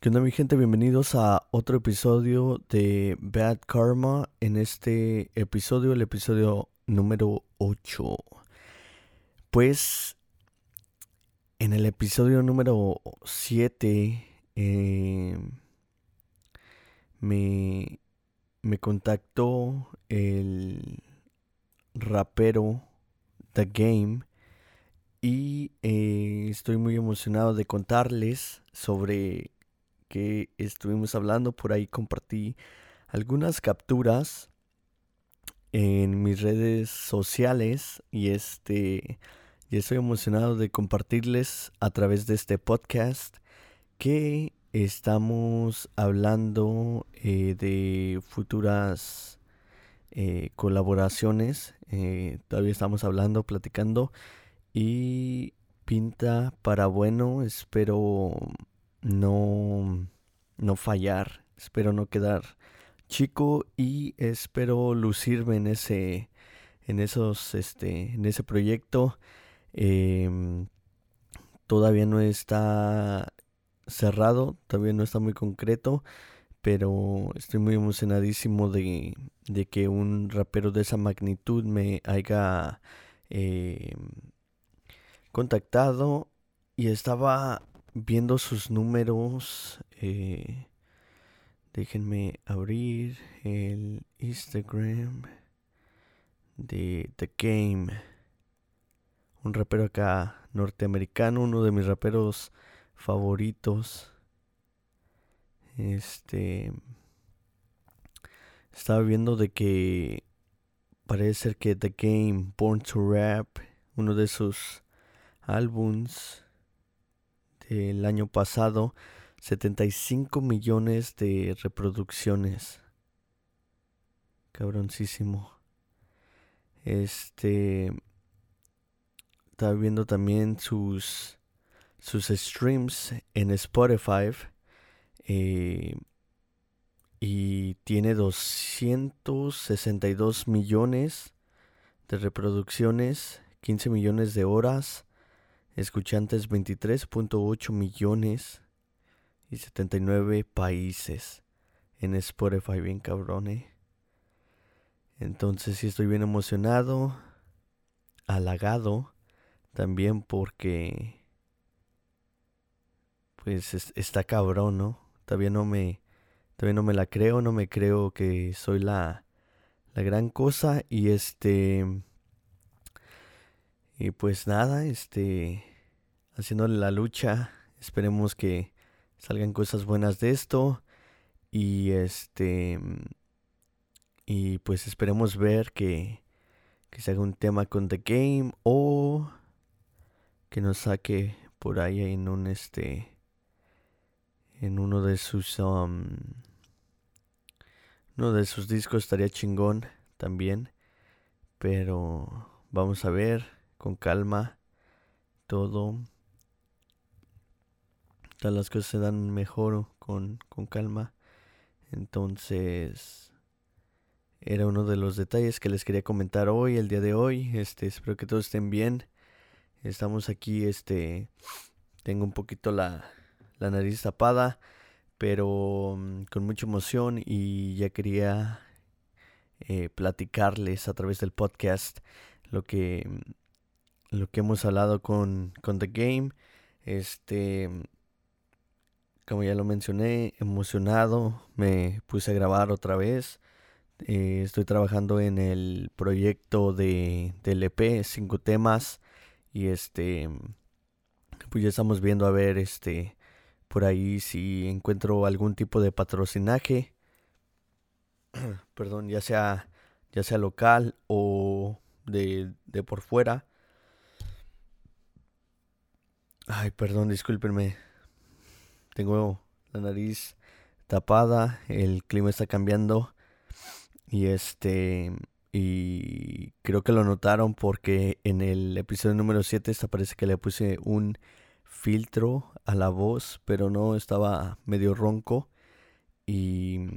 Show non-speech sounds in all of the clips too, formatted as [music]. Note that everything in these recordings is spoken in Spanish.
¿Qué onda mi gente? Bienvenidos a otro episodio de Bad Karma. En este episodio, el episodio número 8. Pues en el episodio número 7 eh, me, me contactó el rapero The Game y eh, estoy muy emocionado de contarles sobre que estuvimos hablando. Por ahí compartí algunas capturas en mis redes sociales y este estoy emocionado de compartirles a través de este podcast que estamos hablando eh, de futuras eh, colaboraciones eh, todavía estamos hablando platicando y pinta para bueno espero no, no fallar, espero no quedar chico y espero lucirme en ese, en esos, este, en ese proyecto. Em, todavía no está cerrado, todavía no está muy concreto, pero estoy muy emocionadísimo de, de que un rapero de esa magnitud me haya em, contactado y estaba viendo sus números, eh, déjenme abrir el Instagram de The Game. Un rapero acá norteamericano, uno de mis raperos favoritos. Este estaba viendo de que parece ser que The Game Born to Rap, uno de sus álbums el año pasado 75 millones de reproducciones. Cabroncísimo. Este. Estaba viendo también sus. sus streams en Spotify. Eh, y tiene 262 millones de reproducciones, 15 millones de horas escuchantes 23.8 millones y 79 países en Spotify, bien cabrón, ¿eh? Entonces sí estoy bien emocionado, halagado también porque pues está cabrón, ¿no? Todavía no me todavía no me la creo, no me creo que soy la la gran cosa y este y pues nada, este haciéndole la lucha. Esperemos que salgan cosas buenas de esto. Y este. Y pues esperemos ver que, que se haga un tema con The Game. O que nos saque por ahí en un este. En uno de sus. Um, uno de sus discos estaría chingón también. Pero vamos a ver con calma todo las cosas se dan mejor con, con calma. Entonces, era uno de los detalles que les quería comentar hoy, el día de hoy. Este, espero que todos estén bien. Estamos aquí, este, tengo un poquito la, la nariz tapada, pero mm, con mucha emoción y ya quería eh, platicarles a través del podcast lo que, mm, lo que hemos hablado con, con The Game. Este, como ya lo mencioné, emocionado, me puse a grabar otra vez. Eh, estoy trabajando en el proyecto de, del EP, cinco temas. Y este, pues ya estamos viendo a ver, este, por ahí si encuentro algún tipo de patrocinaje. [clears throat] Perdón, ya sea, ya sea local o de, de por fuera. Ay, perdón, discúlpenme tengo la nariz tapada, el clima está cambiando y este y creo que lo notaron porque en el episodio número 7 parece que le puse un filtro a la voz, pero no estaba medio ronco y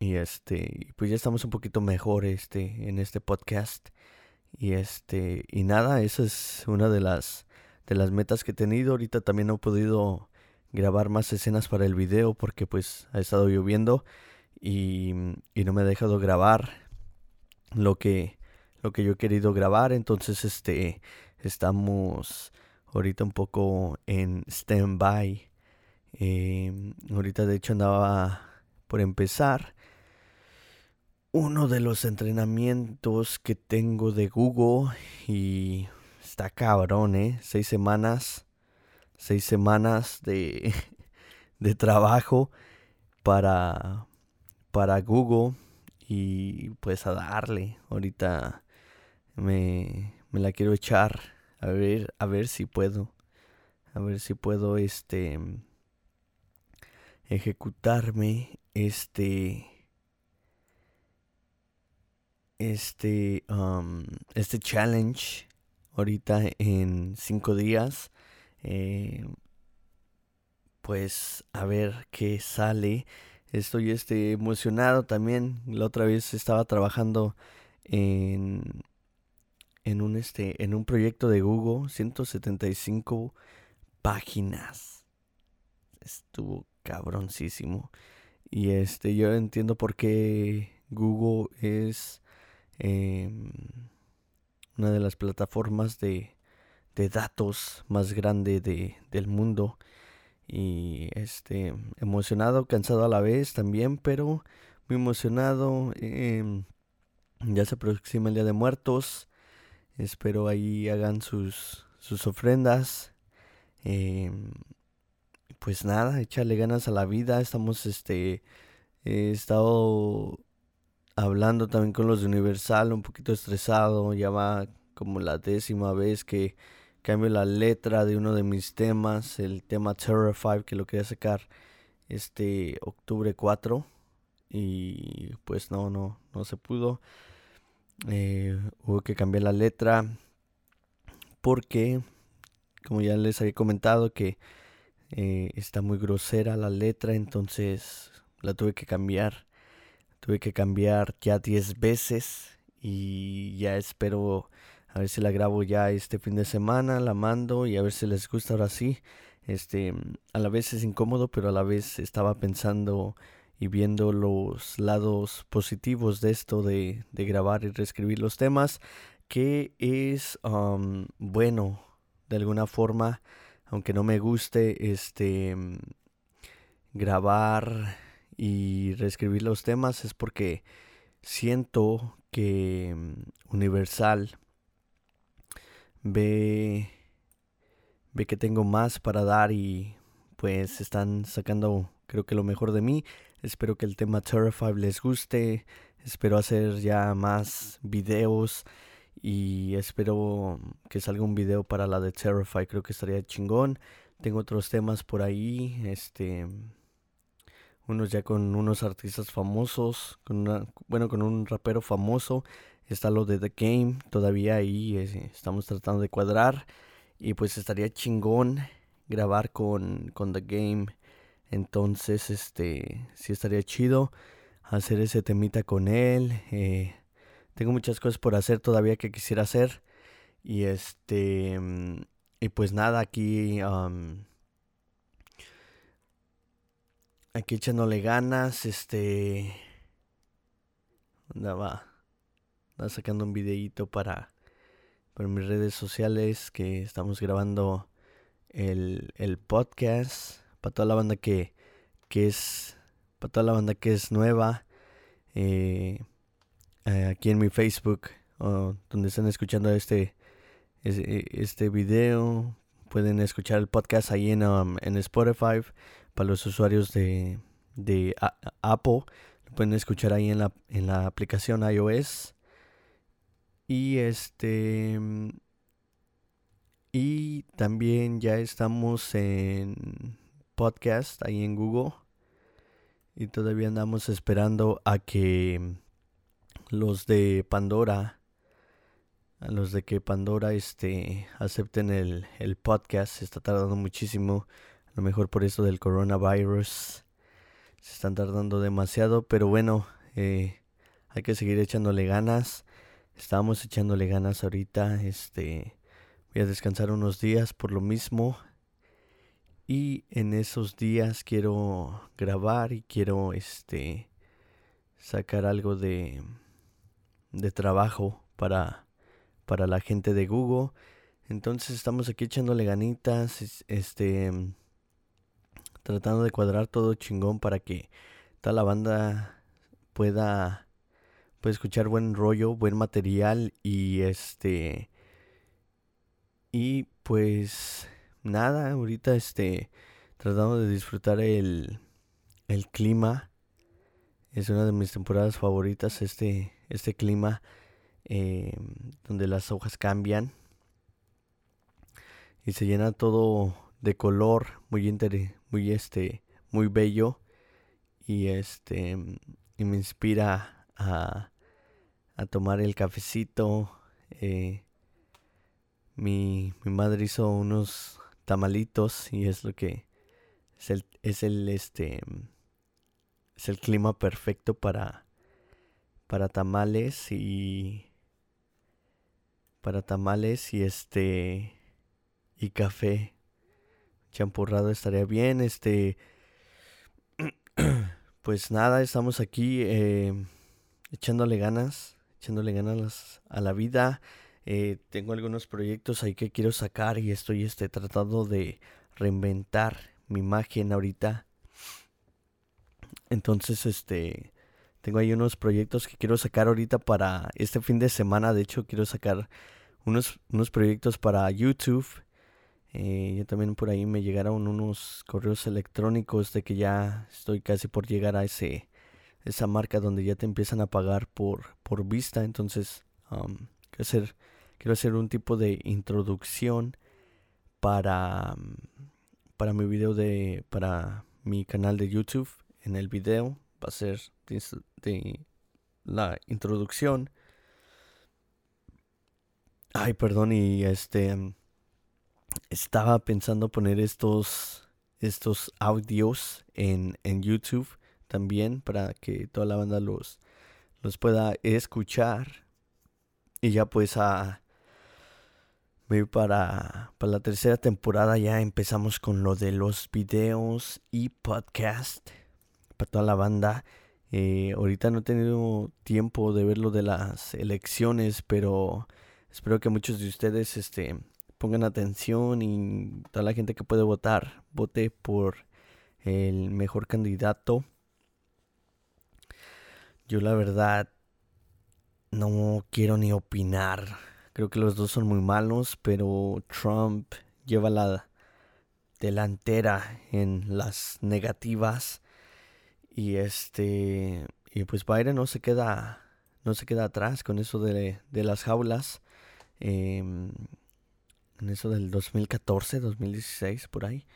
y este pues ya estamos un poquito mejor este en este podcast y este y nada, esa es una de las de las metas que he tenido. Ahorita también no he podido grabar más escenas para el video porque pues ha estado lloviendo y, y no me ha dejado grabar lo que lo que yo he querido grabar entonces este estamos ahorita un poco en stand-by em, ahorita de hecho andaba por empezar uno de los entrenamientos que tengo de Google y está cabrón, ¿eh? Seis semanas, seis semanas de, [laughs] de trabajo para, para Google y pues a darle. Ahorita me, me la quiero echar a ver, a ver si puedo, a ver si puedo este ejecutarme este este, um, este challenge ahorita en cinco días. Eh, pues a ver qué sale. Estoy este, emocionado también. La otra vez estaba trabajando en, en, un, este, en un proyecto de Google. 175 páginas. Estuvo cabroncísimo. Y este, yo entiendo por qué Google es Em, una de las plataformas de, de datos más grande de, del mundo. Y este emocionado cansado a la vez también pero muy emocionado em, ya se aproxima el día de muertos. Espero ahí hagan sus sus ofrendas. Em, pues nada echarle ganas a la vida. Estamos este he estado hablando también con los de Universal, un poquito estresado, ya va como la décima vez que cambio la letra de uno de mis temas, el tema Terror 5 que lo quería sacar este octubre 4 y pues no, no, no se pudo. Eh, hubo que cambiar la letra porque, como ya les había comentado, que eh, está muy grosera la letra, entonces la tuve que cambiar. Tuve que cambiar ya 10 veces y ya espero a ver si la grabo ya este fin de semana, la mando y a ver si les gusta ahora sí. Este, a la vez es incómodo, pero a la vez estaba pensando y viendo los lados positivos de esto de, de grabar y reescribir los temas, que es bueno de alguna forma, aunque no me guste este grabar y reescribir los temas es porque siento que mm, Universal ve ve que tengo más para dar y pues están sacando creo que lo mejor de mí. Espero que el tema Terrify les guste. Espero hacer ya más videos y espero que salga un video para la de Terrify. Creo que estaría chingón. Tengo otros temas por ahí. Este unos ya con unos artistas famosos, con una, bueno, con un rapero famoso. Está lo de The Game, todavía ahí estamos tratando de cuadrar. Y pues estaría chingón grabar con, con The Game. Entonces, este, sí estaría chido hacer ese temita con él. Eh, tengo muchas cosas por hacer todavía que quisiera hacer. Y este, y pues nada, aquí aquí echándole ganas, este... Andaba, andaba sacando un videíto para, para mis redes sociales que estamos grabando el, el podcast para toda la banda que, que es para toda la banda que es nueva eh, eh, aquí en mi Facebook donde están escuchando este este video pueden escuchar el podcast ahí en, um, en Spotify para los usuarios de, de Apple. Pueden escuchar ahí en la, en la aplicación iOS. Y este. Y también ya estamos en podcast ahí en Google. Y todavía andamos esperando a que los de Pandora, a los de que Pandora este, acepten el, el podcast. Se está tardando muchísimo lo mejor por eso del coronavirus. Se están tardando demasiado, pero bueno, eh, hay que seguir echándole ganas. Estamos echándole ganas ahorita. Este, voy a descansar unos días por lo mismo. y en esos días quiero grabar y quiero este sacar algo de de trabajo para para la gente de Google entonces estamos aquí echándole ganitas este tratando de cuadrar todo chingón para que toda la banda pueda, pueda escuchar buen rollo, buen material y este y pues nada, ahorita este tratando de disfrutar el el clima. Es una de mis temporadas favoritas este este clima eh, donde las hojas cambian y se llena todo de color muy interesante muy este, muy bello y este, y me inspira a, a tomar el cafecito. Eh, mi, mi madre hizo unos tamalitos y es lo que es el, es el este es el clima perfecto para para tamales y para tamales y este y café champurrado estaría bien. Este, [clears throat] pues nada, estamos aquí eh, echándole ganas, echándole ganas a la vida. Eh, tengo algunos proyectos ahí que quiero sacar y estoy este, tratando de reinventar mi imagen ahorita. Entonces, este, tengo ahí unos proyectos que quiero sacar ahorita para este fin de semana. De hecho, quiero sacar unos, unos proyectos para YouTube eh, yo también por ahí me llegaron unos correos electrónicos de que ya estoy casi por llegar a ese esa marca donde ya te empiezan a pagar por, por vista. Entonces, quiero, hacer, quiero hacer un tipo de introducción para, para mi video de, para mi canal de YouTube. En el video va a ser la introducción. Ay, perdón, y este estaba pensando poner estos, estos audios en, en YouTube también para que toda la banda los, los pueda escuchar. Y ya pues a... para, para la tercera temporada ya empezamos con lo de los videos y podcast para toda la banda. Eh, ahorita no he tenido tiempo de ver lo de las elecciones, pero espero que muchos de ustedes este, pongan atención y toda la gente que puede votar, vote por el mejor candidato. Yo la verdad no quiero ni opinar. Creo que los dos son muy malos, pero Trump lleva la delantera en las negativas y este y pues Biden no se queda no se queda atrás con eso de, de las jaulas. Eh, en eso del 2014, 2016, por ahí,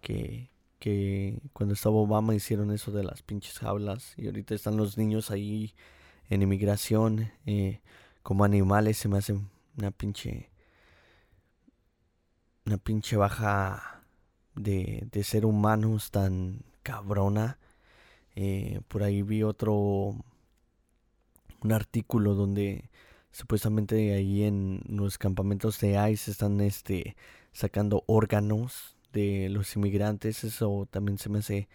que, que cuando estaba Obama hicieron eso de las pinches jaulas y ahorita están los niños ahí en inmigración eh, como animales, se me hace una pinche, una pinche baja de, de ser humanos tan cabrona. Eh, por ahí vi otro, un artículo donde supuestamente ahí en los campamentos de ICE están este sacando órganos de los inmigrantes. Eso también se me hace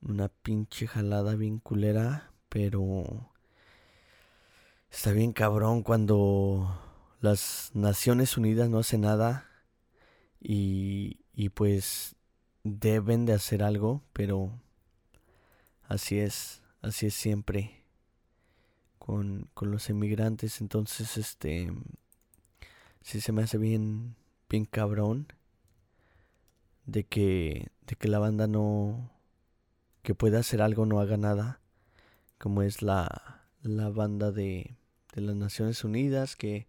una pinche jalada bien culera. Pero está bien cabrón cuando las Naciones Unidas no hacen nada. Y, y pues deben de hacer algo. Pero así es. Así es siempre con, con los inmigrantes. Entonces, este, sí se me hace bien, bien cabrón de que, de que la banda no, que pueda hacer algo, no haga nada, como es la, la banda de, de las Naciones Unidas, que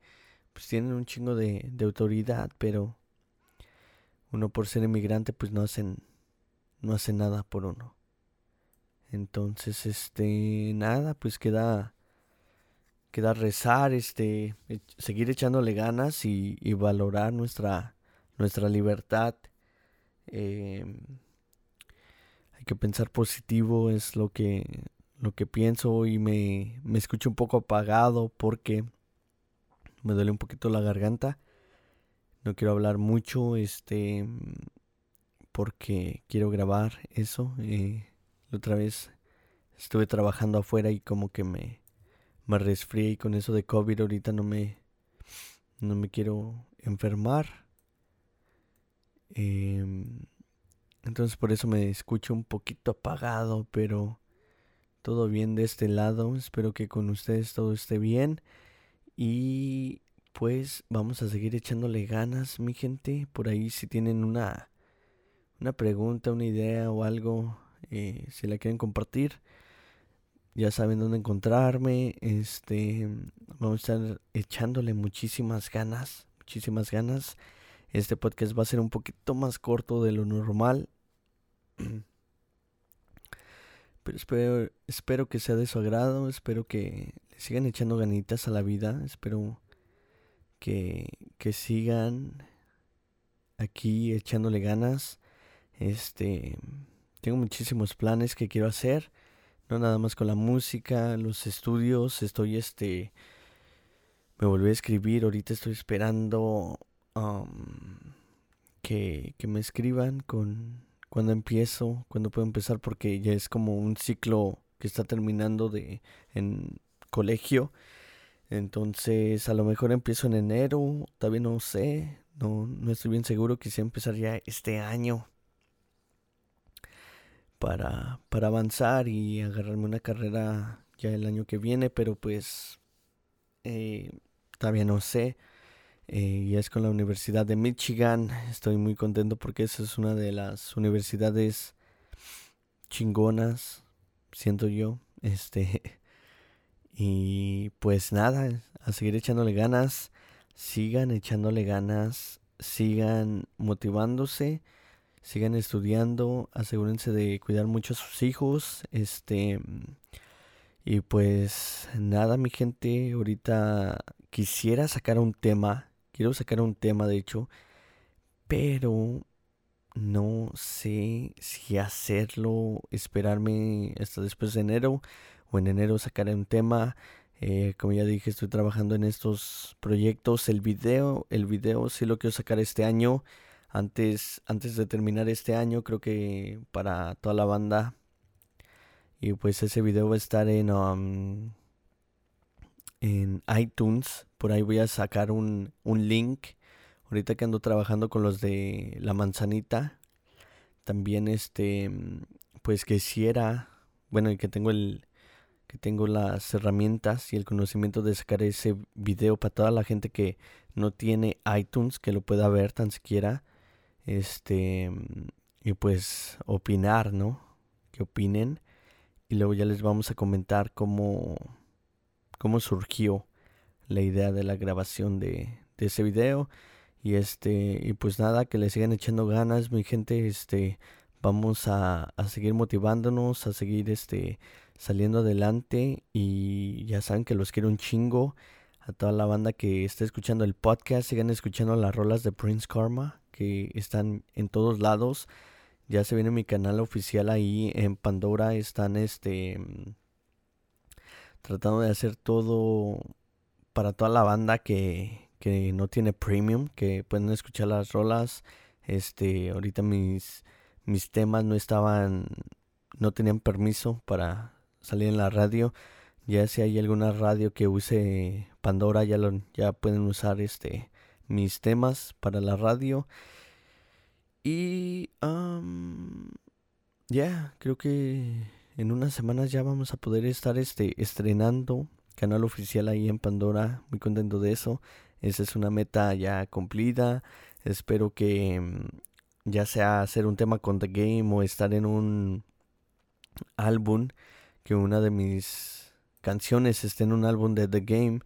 pues tienen un chingo de, de autoridad, pero uno por ser inmigrante pues no hacen, no hacen nada por uno. Entonces, este, nada, pues queda queda rezar, este, seguir echándole ganas y, valorar nuestra, nuestra libertad. Em, hay que pensar positivo, es lo que, lo que pienso y me, me escucho un poco apagado porque me duele un poquito la garganta. No quiero hablar mucho, este, porque quiero grabar eso. Eh, la otra vez estuve trabajando afuera y como que me, me resfrié y con eso de COVID ahorita no me, no me quiero enfermar. Em, entonces por eso me escucho un poquito apagado, pero todo bien de este lado. Espero que con ustedes todo esté bien. Y pues vamos a seguir echándole ganas, mi gente. Por ahí si tienen una, una pregunta, una idea o algo, eh, si la quieren compartir, ya saben dónde encontrarme. Este, vamos a estar echándole muchísimas ganas, muchísimas ganas. Este podcast va a ser un poquito más corto de lo normal. [clears throat] Pero espero, espero que sea de su agrado, espero que le sigan echando ganitas a la vida, espero que, que sigan aquí echándole ganas. Este, tengo muchísimos planes que quiero hacer, no nada más con la música, los estudios, estoy este, me volví a escribir, ahorita estoy esperando um, que, que me escriban con cuando empiezo, cuando puedo empezar, porque ya es como un ciclo que está terminando de en colegio. Entonces, a lo mejor empiezo en enero, todavía no sé, no, no estoy bien seguro, quisiera empezar ya este año para, para avanzar y agarrarme una carrera ya el año que viene, pero pues eh, todavía no sé. Eh, y es con la Universidad de Michigan. Estoy muy contento porque esa es una de las universidades chingonas, siento yo. Este. [laughs] Y pues nada, a seguir echándole ganas. Sigan echándole ganas. Sigan motivándose. Sigan estudiando. Asegúrense de cuidar mucho a sus hijos. Este. Y pues nada, mi gente. Ahorita quisiera sacar un tema Quiero sacar un tema, de hecho, pero no sé si hacerlo, esperarme hasta después de enero o en enero sacar un tema. Eh, como ya dije, estoy trabajando en estos proyectos. El video, el video sí lo quiero sacar este año. Antes, antes de terminar este año, creo que para toda la banda. Y pues ese video va a estar en, um, en iTunes por ahí voy a sacar un, un link. Ahorita que ando trabajando con los de la manzanita. También este, pues quisiera, bueno, y que tengo el, que tengo las herramientas y el conocimiento de sacar ese video para toda la gente que no tiene iTunes, que lo pueda ver tan siquiera. Este, y pues opinar, ¿no? Que opinen. Y luego ya les vamos a comentar cómo, cómo surgió la idea de la grabación de, ese video. Y este, y pues nada, que le sigan echando ganas, mi gente, este, vamos a, a seguir motivándonos, a seguir este saliendo adelante. Y ya saben que los quiero un chingo. A toda la banda que está escuchando el podcast, sigan escuchando las rolas de Prince Karma, que están en todos lados. Ya se viene mi canal oficial ahí en Pandora. Están este tratando de hacer todo para toda la banda que, que no tiene premium, que pueden escuchar las rolas. Este, ahorita mis, mis temas no estaban, no tenían permiso para salir en la radio. Ya si hay alguna radio que use Pandora, ya lo, ya pueden usar este mis temas para la radio. Y ya, creo que en unas semanas ya vamos a poder estar este estrenando canal oficial ahí en Pandora. Muy contento de eso. Esa es una meta ya cumplida. Espero que mm, ya sea hacer un tema con The Game o estar en un álbum, que una de mis canciones esté en un álbum de The Game.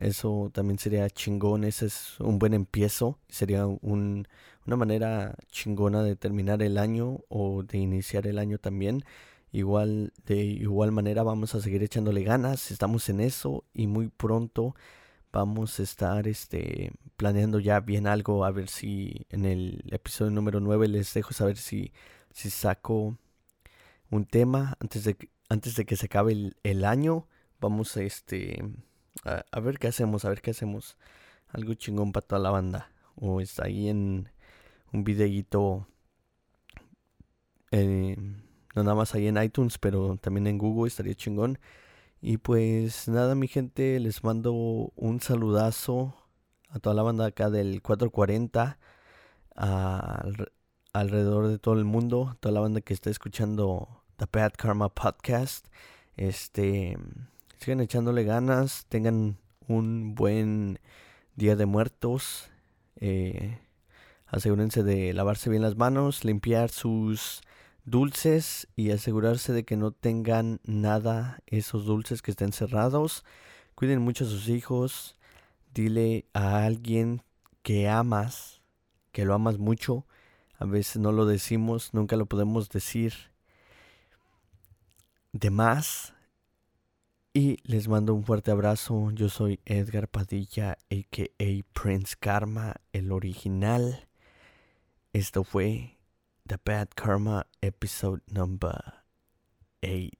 eso también sería chingón, ese es un buen empiezo, sería un, una manera chingona de terminar el año o de iniciar el año también. Igual, de igual manera vamos a seguir echándole ganas, estamos en eso y muy pronto vamos a estar este, planeando ya bien algo, a ver si en el episodio número 9 les dejo saber si, si saco un tema antes de, antes de que se acabe el, año. Vamos a, este, a, a, ver qué hacemos, a ver qué hacemos. Algo chingón para toda la banda. O está ahí en un videíto Eh, nada más ahí en iTunes, pero también en Google estaría chingón. Y pues nada, mi gente, les mando un saludazo a toda la banda acá del 440, alrededor de todo el mundo, toda la banda que está escuchando The Bad Karma Podcast. Este, sigan echándole ganas, tengan un buen día de muertos. Eh, asegúrense de lavarse bien las manos, limpiar sus dulces y asegurarse de que no tengan nada esos dulces que estén cerrados. Cuiden mucho a sus hijos. Dile a alguien que amas, que lo amas mucho. A veces no lo decimos, nunca lo podemos decir de más. Y les mando un fuerte abrazo. Yo soy Edgar Padilla, a.k.a. Prince Karma, el original. Esto fue The Bad Karma episode number 8.